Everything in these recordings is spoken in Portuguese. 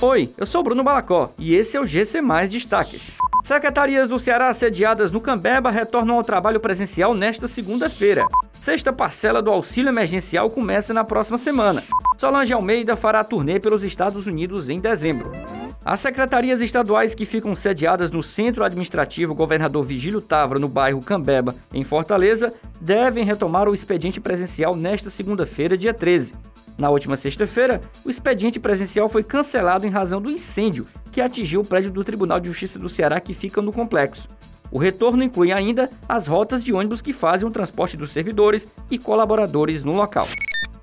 Oi, eu sou Bruno Balacó e esse é o GC Mais Destaques. Secretarias do Ceará sediadas no Cambeba retornam ao trabalho presencial nesta segunda-feira. Sexta parcela do auxílio emergencial começa na próxima semana. Solange Almeida fará turnê pelos Estados Unidos em dezembro. As secretarias estaduais que ficam sediadas no Centro Administrativo Governador Vigílio Távora, no bairro Cambeba, em Fortaleza, devem retomar o expediente presencial nesta segunda-feira, dia 13. Na última sexta-feira, o expediente presencial foi cancelado em razão do incêndio que atingiu o prédio do Tribunal de Justiça do Ceará que fica no complexo. O retorno inclui ainda as rotas de ônibus que fazem o transporte dos servidores e colaboradores no local.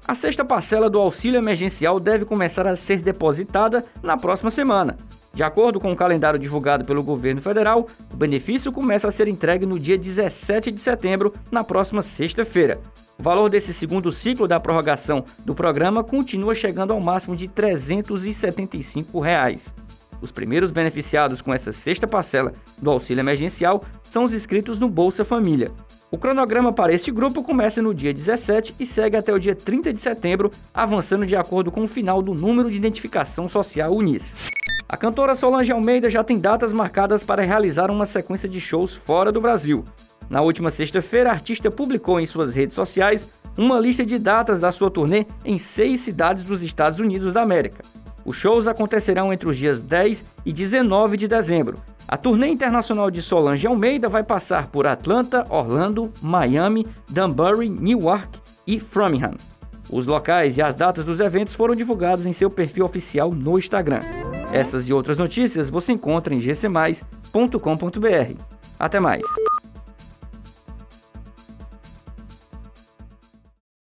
A sexta parcela do auxílio emergencial deve começar a ser depositada na próxima semana. De acordo com o calendário divulgado pelo governo federal, o benefício começa a ser entregue no dia 17 de setembro, na próxima sexta-feira. O valor desse segundo ciclo da prorrogação do programa continua chegando ao máximo de 375 reais. Os primeiros beneficiados com essa sexta parcela do auxílio emergencial são os inscritos no Bolsa Família. O cronograma para este grupo começa no dia 17 e segue até o dia 30 de setembro, avançando de acordo com o final do número de identificação social UNIS. A cantora Solange Almeida já tem datas marcadas para realizar uma sequência de shows fora do Brasil. Na última sexta-feira, a artista publicou em suas redes sociais uma lista de datas da sua turnê em seis cidades dos Estados Unidos da América. Os shows acontecerão entre os dias 10 e 19 de dezembro. A turnê internacional de Solange Almeida vai passar por Atlanta, Orlando, Miami, Danbury, Newark e Framingham. Os locais e as datas dos eventos foram divulgados em seu perfil oficial no Instagram. Essas e outras notícias você encontra em gcmais.com.br. Até mais!